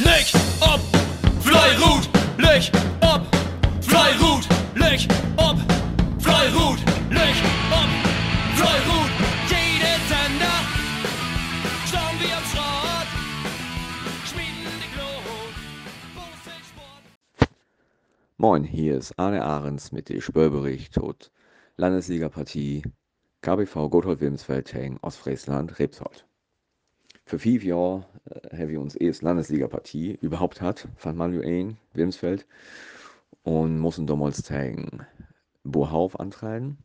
Leg ob, Fleirut, leg ob, Fleirut, leg ob, Fleirut, leg ob, Fleirut. Jede Sender, schauen wir am Schrott, schmieden die Glut. Moin, hier ist Arne Ahrens mit dem Spörbericht tot Landesligapartie KBV Gothold Wilmsfeld gegen Ostfriesland Rebsold. Für fünf Jahre äh, haben wir uns erst Landesligapartie überhaupt hat, von Manuel Wilmsfeld und mussten damals gegen Bohauf antreten.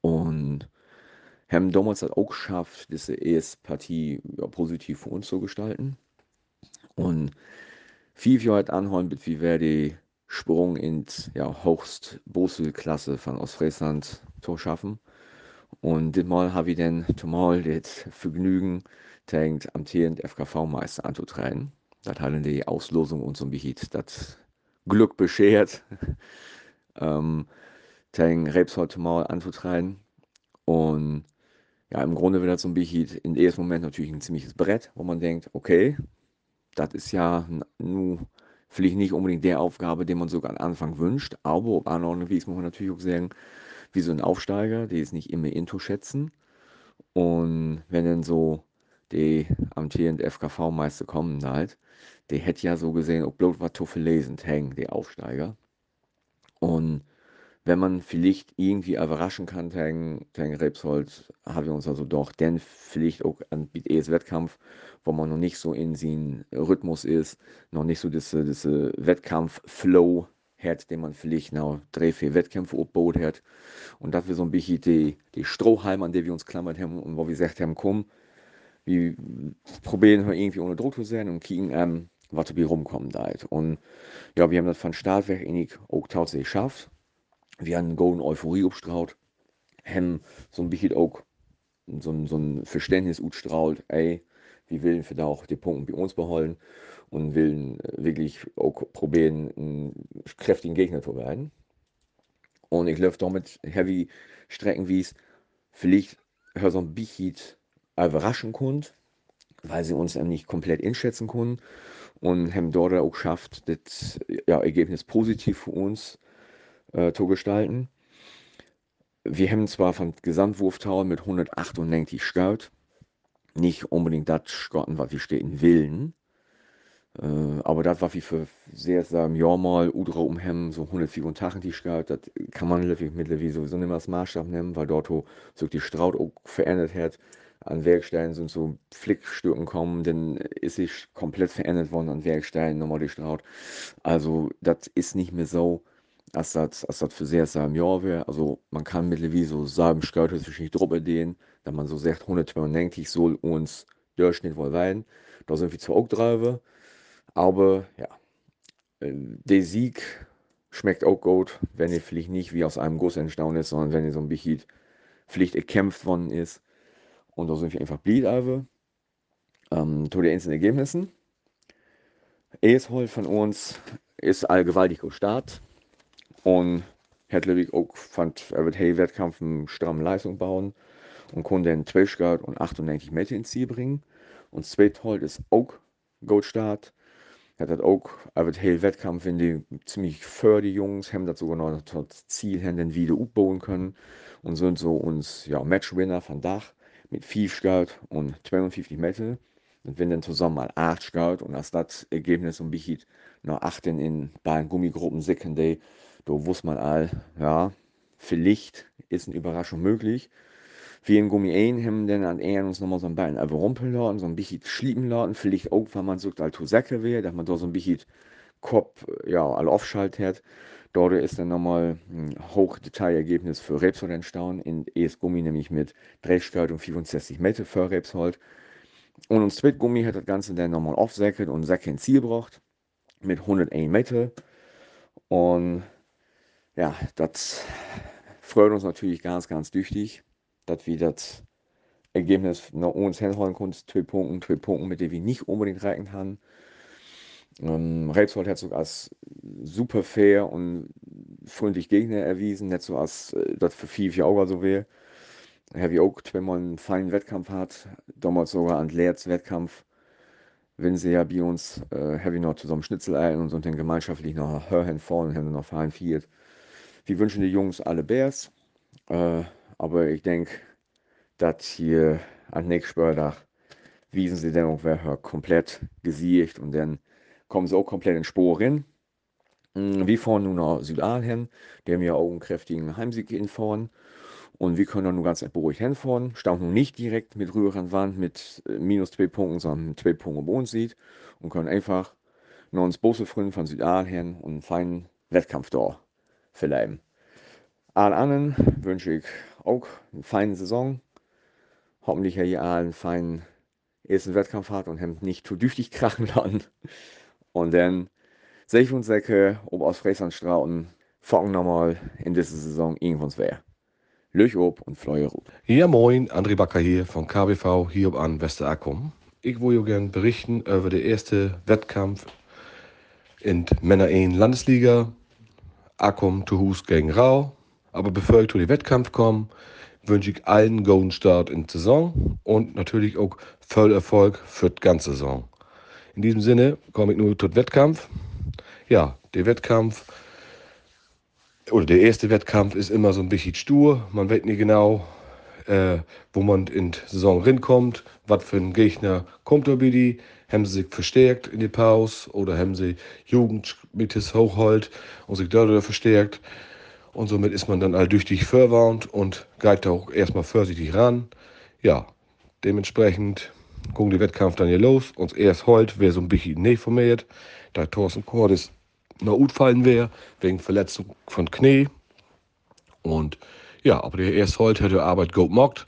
Und haben damals halt auch geschafft, diese erste Partie ja, positiv für uns zu gestalten. Und fünf Jahre hat anholen, bis wir werden Sprung ins ja, höchst Klasse von Ostfriesland zu schaffen. Und diesmal habe ich dann zumal das Vergnügen, gegen amtierend FKV-Meister anzutreten. Das hat die Auslosung uns so bisschen das Glück beschert, ähm, gegen Rebsold mal anzutreten. Und ja, im Grunde wird das so ein bisschen in dem ersten Moment natürlich ein ziemliches Brett, wo man denkt, okay, das ist ja nur vielleicht nicht unbedingt der Aufgabe, die man sogar am Anfang wünscht, aber auf anderen Weg muss man natürlich auch sagen, wie so ein Aufsteiger, die ist nicht immer into schätzen. Und wenn dann so die amtierende FKV-Meister kommen halt, die hätte ja so gesehen, ob bloß was zu lesen hängen, die Aufsteiger. Und wenn man vielleicht irgendwie überraschen kann gegen, gegen Rebsold, haben wir uns also doch dann vielleicht auch an BTEs Wettkampf, wo man noch nicht so in seinem Rhythmus ist, noch nicht so diese, diese Wettkampf-Flow hat, den man vielleicht noch drei, vier Wettkämpfe aufgebaut hat. Und dass wir so ein bisschen die, die Strohhalme, an der wir uns klammert haben und wo wir gesagt haben, komm, wir probieren wir irgendwie ohne Druck zu sein und kicken, ähm, was dabei rumkommt halt. Und ja, wir haben das von Start weg eigentlich auch tatsächlich geschafft. Wir haben golden Euphorie abgestrahlt, haben so ein bisschen auch so, so ein Verständnis ausgestrahlt, ey, wir wollen für da auch die Punkte bei uns behalten und wollen wirklich auch probieren, einen kräftigen Gegner zu werden. Und ich laufe damit heavy Strecken, wie es vielleicht so ein bisschen überraschen konnte, weil sie uns nicht komplett einschätzen konnten und haben dort auch geschafft, das ja, Ergebnis positiv für uns äh, zu gestalten. Wir haben zwar von Gesamtwurftower mit 198 Scout nicht unbedingt das Scotten, was wir stehen willen, äh, aber das war wie für sehr sagen Jahr mal Udra umhem so 184 Scout, das kann man mittlerweile sowieso nicht mehr als Maßstab nehmen, weil dort so die Straut auch verändert hat an Werksteinen sind so Flickstücken kommen, dann ist sich komplett verändert worden an Werksteinen, nochmal die Straut. Also, das ist nicht mehr so, als das, für sehr im Jahr wäre. Also, man kann mittlerweile so sagen, Scout sich nicht drüber da man so sagt, 192 soll uns Durchschnitt wohl sein. Da sind wir zwar auch drauf, aber ja, äh, der Sieg schmeckt auch gut, wenn er vielleicht nicht wie aus einem Guss entstanden ist, sondern wenn er so ein bisschen Pflicht erkämpft worden ist. Und da sind wir einfach blieb ähm, zu den einzelnen Ergebnissen. Eeshol von uns ist allgewaltig gestartet und hat natürlich auch fand, er wird hey Wettkampf eine stramme Leistung bauen und konnte dann 12 Grad und 98 Meter ins Ziel bringen. Und Zweithold ist auch gut Start. Er hat auch, er wird hey Wettkampf, wenn die ziemlich für die Jungs, haben das sogar noch das Ziel, haben wieder aufbauen können und sind so uns, ja, Matchwinner von Dach mit 5 Scout und 52 Meter. Und wenn dann zusammen mal 8 Scout und als das Ergebnis ein bisschen nach 8 in beiden Gummigruppen Secondary, da wusste man all, ja, vielleicht ist eine Überraschung möglich. In Gummi 1 haben dann an eher uns nochmal so ein bisschen überrumpeln lassen, so ein bisschen schlieben lassen, vielleicht auch, wenn man so halt zu Säcke wäre, dass man da so ein bisschen Kopf, ja, alle aufschaltet hat. Dort ist dann nochmal ein Hochdetailergebnis für Rebsold entstanden, in ES-Gummi nämlich mit Drehsteuerung und 65 Meter für Rebsold. Und uns Gummi hat das Ganze dann nochmal aufsäckelt und Säcke ins Ziel gebracht mit 101 Meter. Und ja, das freut uns natürlich ganz, ganz tüchtig, dass wir das Ergebnis nach uns hinholen konnten, zwei Punkte, zwei Punkte, mit denen wir nicht unbedingt rechnen haben. Ähm, Rebsold hat sogar als super fair und freundlich Gegner erwiesen, nicht so als äh, das für fünf Jahre so wäre. Heavy Oak, wenn man einen feinen Wettkampf hat, damals sogar ein Leerts Wettkampf, wenn sie ja bei uns, äh, ich noch zusammen Schnitzel ein und so dann gemeinschaftlich noch Hörhen vorne und haben noch fein viert. Wir wünschen die Jungs alle Bärs, äh, aber ich denke, dass hier an nächsten Spieltag wiesen sie dann wer komplett gesiegt und dann kommen sie auch komplett in Spur rein. Mm, Wir fahren nun nach Südal hin, der haben ja auch einen kräftigen Heimsieg hinfahren. Und wir können nun ganz beruhigt hinfahren. Staunt nun nicht direkt mit Rühr an Wand mit äh, minus zwei Punkten, sondern mit zwei Punkten bei uns sieht. Und können einfach noch ins Bose von Südal hin und einen feinen Wettkampf da verleihen. Allen anderen wünsche ich auch eine feine Saison. Hoffentlich ihr allen einen feinen ersten Wettkampf hat und haben nicht zu düchtig krachen lassen. Und dann sehe ich uns Säcke, ob aus Frieslandstrauten, fangen nochmal in dieser Saison irgendwann wer. Löch ob und Fleuer rup. Ja, moin, André Bakker hier von KBV hier ob an Westerakkum. Ich wollte gerne berichten über den ersten Wettkampf in Männer 1 Landesliga. Akkum zu Hus gegen Rau. Aber bevor ich zu den Wettkampf komme, wünsche ich allen einen guten Start in die Saison und natürlich auch voll Erfolg für die ganze Saison. In diesem Sinne komme ich nur zum Wettkampf. Ja, der Wettkampf oder der erste Wettkampf ist immer so ein bisschen stur. Man weiß nicht genau, äh, wo man in die Saison rinkommt, was für ein Gegner kommt da die. Haben sie sich verstärkt in die Pause oder haben sie Jugend mit des Hochhold und sich dort verstärkt. Und somit ist man dann alldüchtig verwarnt und geht auch erstmal vorsichtig ran. Ja, dementsprechend gucken die Wettkampf dann hier los. Uns erst heute wer so ein bisschen nicht formiert, da Thorsten Cordes noch gut fallen wäre, wegen Verletzung von Knie. Und ja, aber der erst heute hat die Arbeit gut gemacht.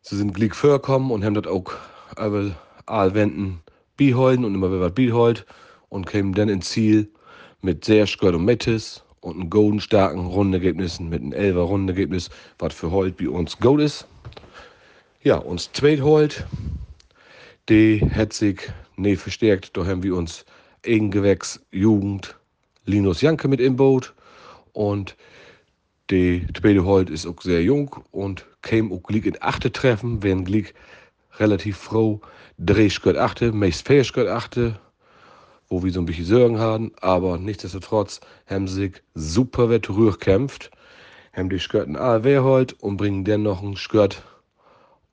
Sie sind glick vorgekommen und haben das auch über Aalwenden biholden und immer wieder was und kämen dann ins Ziel mit sehr Skört und Metis und einem golden starken Rundenergebnissen mit einem 11er Rundenergebnis, was für heute bei uns gut ist. Ja, uns zweit holt, die hat sich nicht verstärkt. Da haben wir uns Eigengewächs Jugend Linus Janke mit im Boot und die zweite Holt ist auch sehr jung und käme auch gleich in achte Treffen, werden gleich relativ froh drei Schritt achte, meist vier Schritt achte, wo wir so ein bisschen Sorgen haben, aber nichtsdestotrotz haben sich super wett kämpft, haben die Skirten holt und bringen dann noch ein Skirt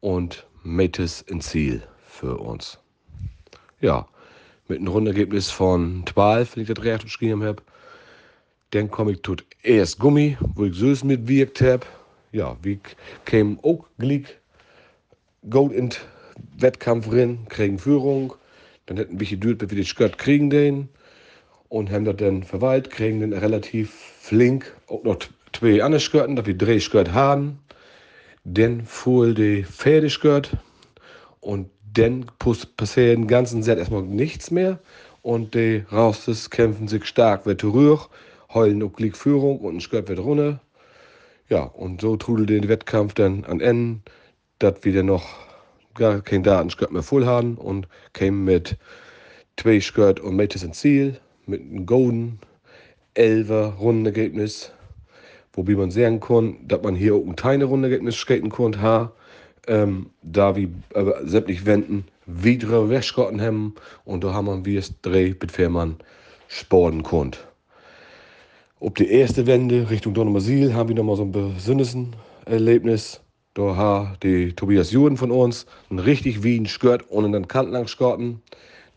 und Metis ins Ziel für uns. Ja, mit einem Rundenergebnis von 12, wenn ich das recht geschrieben habe. Dann komme ich tut erst Gummi, wo ich süß mitwirkt habe. Ja, wie käme auch gleich Gold in Wettkampf rein, kriegen Führung. Dann hätten wir geduld, bis wir die Skirt kriegen den. Und haben das dann verwaltet, kriegen dann relativ flink auch noch zwei andere Skirten, dass wir drei Skirt haben. Dann fuhr die Pferdeskirt und dann passiert den ganzen Set erstmal nichts mehr. Und die Raustes kämpfen sich stark, wird rühr, heulen auch gleich Führung und ein Skirt wird runter. Ja, und so trudelt den Wettkampf dann an Ende, dass wir dann noch gar kein Datenskirt mehr voll haben und kämen mit zwei Skirt und Metis ins Ziel, mit einem Golden, Elfer Rundenergebnis, wobei man sehen kann, dass man hier auch ein kleines Rundenergebnis skaten kann, ähm, da wir äh, sämtlich Wenden wieder wegschrotten haben und da haben wir es drei mit Fährmann sporten konnt. Ob die erste Wende Richtung Donnermasil haben wir nochmal so ein besonderes Erlebnis. Da hat die Tobias Juden von uns ein richtig wie ein Skirt ohne den Kant lang skirten,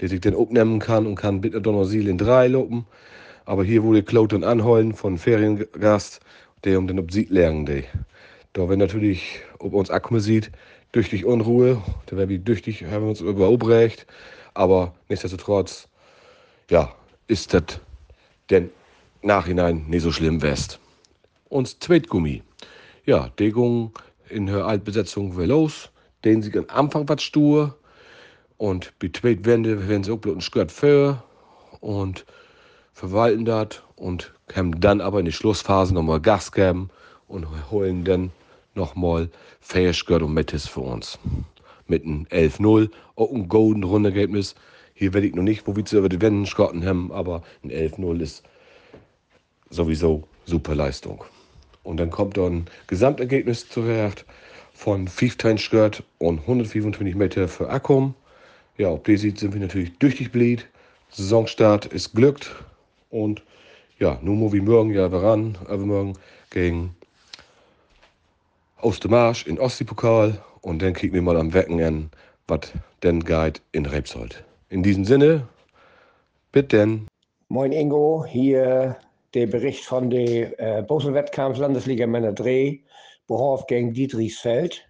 der sich dann abnehmen kann und kann bitte Donnermasil in drei lopen. Aber hier wurde Klaut und Anholen von Feriengast, der um den Obsieg lernen. Der. Da wenn natürlich, ob uns Akku sieht, durch die Unruhe, da wäre wie düchtig, haben wir uns überobrecht. Aber nichtsdestotrotz, ja, ist das denn Nachhinein nicht so schlimm west. Und Zweitgummi. Ja, Degung in der Altbesetzung war los. Den sie am Anfang was stur. Und bei Zweitwende werden sie auch bloß ein Skirt für und verwalten das und können dann aber in die Schlussphase nochmal Gas geben und holen dann nochmal Fähigkeit und Metis für uns. Mit einem 11-0, auch ein golden Rundenergebnis. Hier werde ich noch nicht, wo wir über die Wände schrotten haben, aber ein 11-0 ist sowieso super Leistung. Und dann kommt dann Gesamtergebnis zurecht von 15 Skirt und 125 Meter für Akkum. Ja, auf die sind wir natürlich tüchtig blieb. Saisonstart ist glückt. Und ja, muss wir morgen ja ran, übermorgen gegen Ostermarsch in Ostseepokal. Und dann kicken wir mal am Wecken an, was denn geht in Rebsold. In diesem Sinne, bitte denn. Moin Ingo, hier der Bericht von der äh, Bosel-Wettkampf Landesliga Männer Dreh, Behof gegen Dietrichsfeld.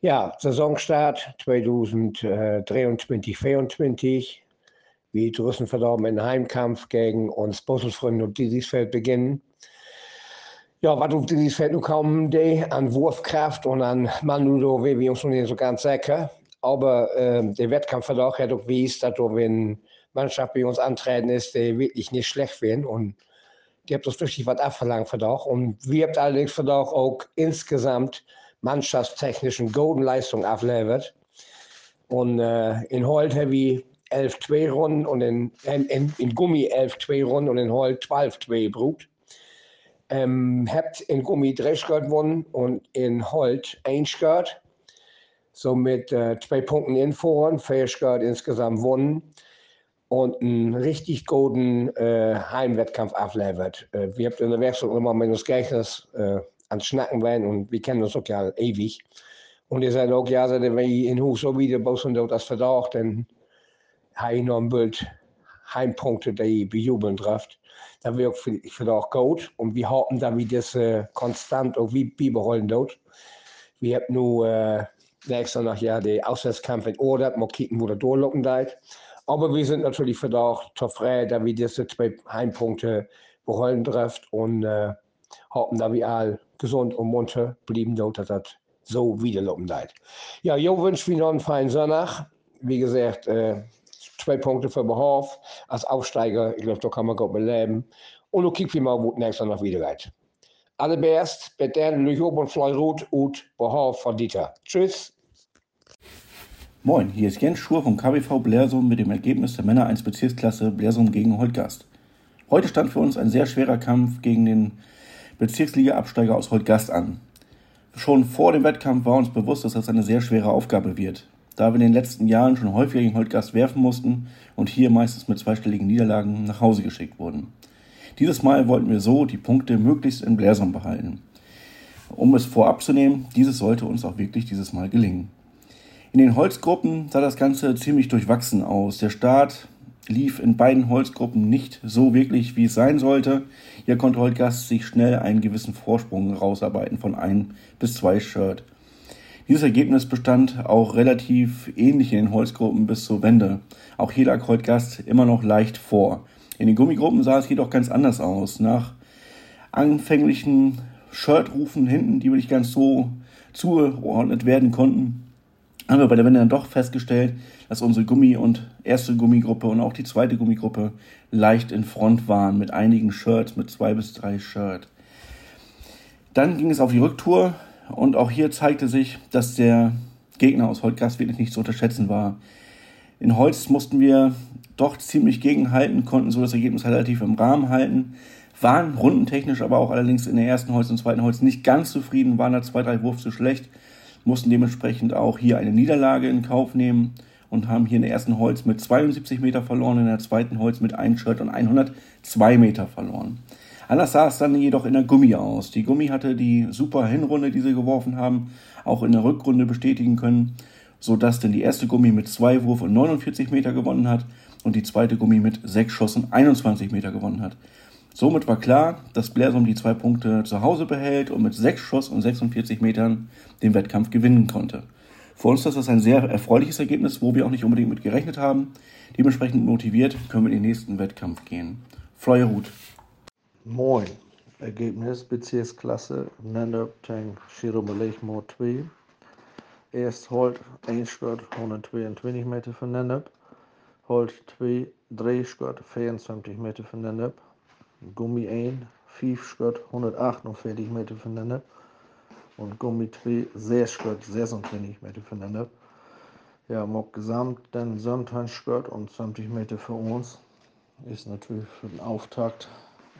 Ja, Saisonstart 2023, 2024. Wie draußen verdorben in Heimkampf gegen uns Bosselfreunde und Dietrichsfeld beginnen. Ja, was auf Dietrichsfeld nun kaum an Wurfkraft und an Manu, wie wir uns nicht so ganz sicher. Aber ähm, der Wettkampfverlauf hat auch gewiesen, dass wenn Mannschaft bei uns antreten ist, die wirklich nicht schlecht werden. Und die habt das wirklich was abverlangt verdach. Und wir habt allerdings verdach auch insgesamt mannschaftstechnischen golden Leistung abliefert. Und äh, in Holt ich 11-2 Runden und in, in, in Gummi 11-2 Runden und in Holt 12-2 brut. Ähm, habt in Gummi 3 Skirt gewonnen und in Holt 1 Skirt. So mit äh, Punkten in Vorhand, vier Skirt insgesamt gewonnen und einen richtig guten äh, Heimwettkampf abliefert. Äh, wir haben in der Werkstatt immer mit uns Gegners äh, ans Schnacken werden und wir kennen uns auch ja ewig. Und ihr seid auch, ja, wenn ich in Hus so wieder bosen dort das Verdacht, dann habe ich noch ein Bild Heimpunkte, die ich bejubeln trifft. Da wird ich finde auch gut und wir hoffen, dass wir das äh, konstant auch wie beibehalten dort. Wir haben nur äh, nächstes Jahr ja den Auswärtskampf in Order, mal kicken, wo der durchlocken deit. Aber wir sind natürlich verdammt zufrieden, dass wir diese zwei Heimpunkte behalten trifft und äh, hoffen, dass wir alle gesund und munter bleiben, dass das so wiederlaufen bleibt. Ja, ich wünsche mir noch einen feinen Sonntag. Wie gesagt, äh, zwei Punkte für Behof. Als Aufsteiger, ich glaube, da kann man gut beleben. Und du wir mal, wo es nächstes Jahr wieder geht. Allerbest, bitte, Lüchob und Fleurut und Behof von Dieter. Tschüss. Moin, hier ist Jens Schur vom KBV Blersum mit dem Ergebnis der Männer 1 Bezirksklasse Blersum gegen Holtgast. Heute stand für uns ein sehr schwerer Kampf gegen den Bezirksliga-Absteiger aus Holtgast an. Schon vor dem Wettkampf war uns bewusst, dass das eine sehr schwere Aufgabe wird, da wir in den letzten Jahren schon häufiger gegen Holtgast werfen mussten und hier meistens mit zweistelligen Niederlagen nach Hause geschickt wurden. Dieses Mal wollten wir so die Punkte möglichst in Blersum behalten. Um es vorab zu nehmen, dieses sollte uns auch wirklich dieses Mal gelingen. In den Holzgruppen sah das Ganze ziemlich durchwachsen aus. Der Start lief in beiden Holzgruppen nicht so wirklich, wie es sein sollte. Hier konnte Holtgast sich schnell einen gewissen Vorsprung rausarbeiten von ein bis zwei Shirt. Dieses Ergebnis bestand auch relativ ähnlich in den Holzgruppen bis zur Wende. Auch hier lag Holtgast immer noch leicht vor. In den Gummigruppen sah es jedoch ganz anders aus. Nach anfänglichen Shirtrufen hinten, die nicht ganz so zugeordnet werden konnten, haben wir bei der Wende dann doch festgestellt, dass unsere Gummi- und erste Gummigruppe und auch die zweite Gummigruppe leicht in Front waren mit einigen Shirts, mit zwei bis drei Shirts. Dann ging es auf die Rücktour und auch hier zeigte sich, dass der Gegner aus Holtgast wirklich nicht zu unterschätzen war. In Holz mussten wir doch ziemlich gegenhalten, konnten so das Ergebnis relativ im Rahmen halten, waren rundentechnisch aber auch allerdings in der ersten Holz und zweiten Holz nicht ganz zufrieden, waren da zwei, drei Wurf zu schlecht mussten dementsprechend auch hier eine Niederlage in Kauf nehmen und haben hier in der ersten Holz mit 72 Meter verloren, in der zweiten Holz mit einem Shirt und 102 Meter verloren. Anders sah es dann jedoch in der Gummi aus. Die Gummi hatte die super Hinrunde, die sie geworfen haben, auch in der Rückrunde bestätigen können, sodass denn die erste Gummi mit zwei Wurf und 49 Meter gewonnen hat und die zweite Gummi mit sechs Schuss und 21 Meter gewonnen hat. Somit war klar, dass Blersum die zwei Punkte zu Hause behält und mit sechs Schuss und 46 Metern den Wettkampf gewinnen konnte. Für uns ist das ein sehr erfreuliches Ergebnis, wo wir auch nicht unbedingt mit gerechnet haben. Dementsprechend motiviert können wir in den nächsten Wettkampf gehen. Fleuer. Moin. Ergebnis Bezirksklasse Nennep Tang Shiromelechmo 2. Erst Holt 1 Schritt 122 Meter von Nennep. Holt 2 3 Schritt 24 Meter von Nennep. Gummi 1, 5 Schritt, 148 Meter voneinander. Und Gummi 2, 6 Schritt, 26 Meter voneinander. Ja, Mock gesamt dann 27 Schritt und 20 Meter für uns. Ist natürlich für den Auftakt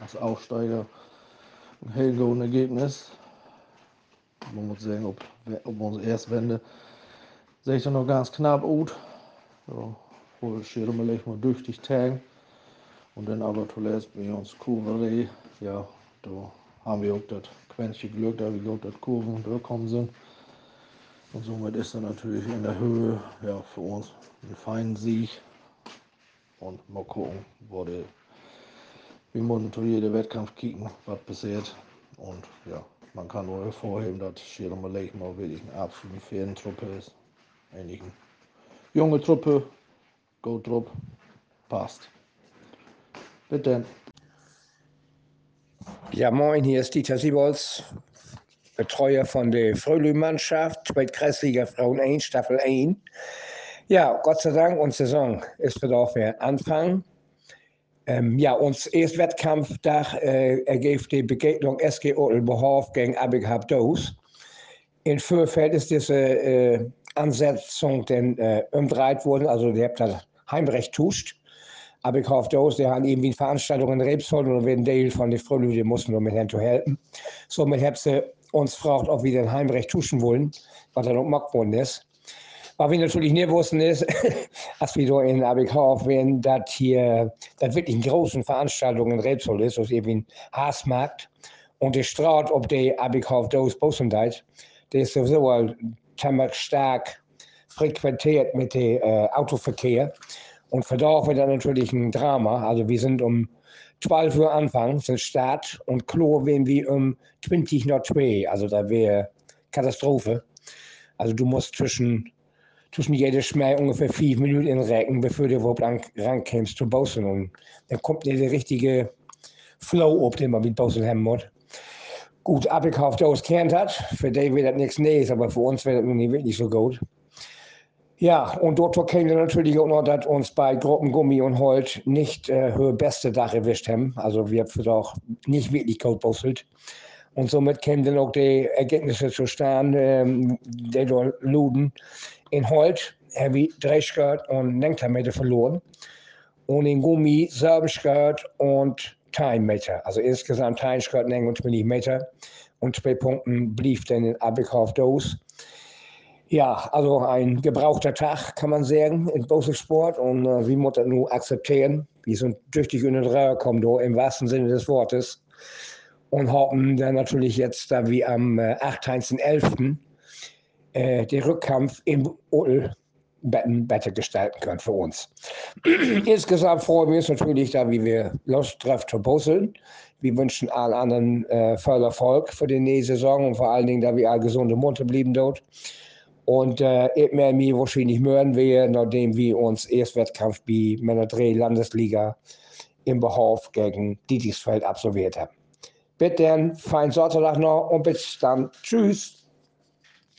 als Aufsteiger ein hellgolden Ergebnis. Man muss sagen, ob, ob uns erst wende, sehe ich noch ganz knapp gut. Ja, wohl schirmelig mal durch die Tag. Und dann aber zuletzt bei uns Kurvenreh, ja, da haben wir auch das Quäntchen Glück, da wir auch das Kurven durchkommen sind. Und somit ist er natürlich in der Höhe, ja, für uns ein feiner Sieg. Und mal gucken, wo der, wir müssen jeden Wettkampf kicken, was passiert. Und ja, man kann nur hervorheben, dass Schirmer Lake mal wirklich eine absolute Ferientruppe ist. Eine junge Truppe, Go Trupp, passt. Bitte. Ja, moin, hier ist Dieter Siebols, Betreuer von der Frölü-Mannschaft, Zweitkreisliga Frauen 1, Staffel 1. Ja, Gott sei Dank, unsere Saison ist wieder auf der Anfang. Ähm, ja, uns erst Wettkampftag äh, ergibt die Begegnung SG Otelbehof gegen Abigab Doos. In Fürfeld ist diese äh, Ansetzung dann äh, umdreht worden, also die habt da Heimrecht tuscht. Abighof Doos, die haben irgendwie Veranstaltungen in Rebsold und ein Teil von den Frölü, die mussten nur mit Händen helfen. Somit haben sie uns gefragt, ob wir den Heimrecht tuschen wollen, was dann auch gemacht worden ist. Was wir natürlich nicht wussten ist, als wir da in Abighof waren, dass hier das wirklich eine große Veranstaltung in Rebsold ist, das ist irgendwie ein Haasmarkt. Und die Straße, ob die Abighof Doos Bosendeit, der ist sowieso halt ziemlich stark frequentiert mit dem äh, Autoverkehr. Und für da wird dann natürlich ein Drama. Also wir sind um 12 Uhr Anfang, sind Start und Klo werden wir um 20 nach 2. Also da wäre Katastrophe. Also du musst zwischen, zwischen jeder Schmäh ungefähr fünf Minuten recken, bevor du überhaupt ran, rankommst zu Bausen. Und dann kommt dir der richtige Flow, ob den man mit Bausen haben muss. Gut, abgekauft aus kennt hat. Für die wird das nichts Neues, aber für uns wird das nicht wirklich so gut. Ja, und dort käme natürlich auch noch, dass uns bei Gruppengummi und Holt nicht äh, höher beste Dach erwischt haben. Also wir haben auch nicht wirklich gut bustelt. Und somit kämen dann auch die Ergebnisse zustande, ähm, die dort luden. In Holt haben wir drei Skirt und Lenktermeter verloren. Und in Gummi sieben Skirt und kein Meter. Also insgesamt ein Skirt und 20 Meter. Und zwei Punkten blieb dann in Abikauf Dos. Ja, also ein gebrauchter Tag, kann man sagen, im Boselsport. Und äh, wie muss das nun akzeptieren? Wir sind tüchtig in den Röhr kommen, im wahrsten Sinne des Wortes. Und hoffen dann natürlich jetzt, da wir am äh, 18.11. Äh, den Rückkampf im Odel besser gestalten können für uns. Insgesamt freuen wir uns natürlich, da wie wir Lust drauf zu bosseln. Wir wünschen allen anderen äh, voll Erfolg für die nächste Saison und vor allen Dingen, da wir alle gesunde Munter blieben dort. Und äh, ich werde mich wahrscheinlich mögen wir, nachdem wir uns Erstwettkampf bei Männer Dreh Landesliga im Behof gegen Dietrichsfeld absolviert haben. Bitte dann, feinen Sonntag noch und bis dann. Tschüss.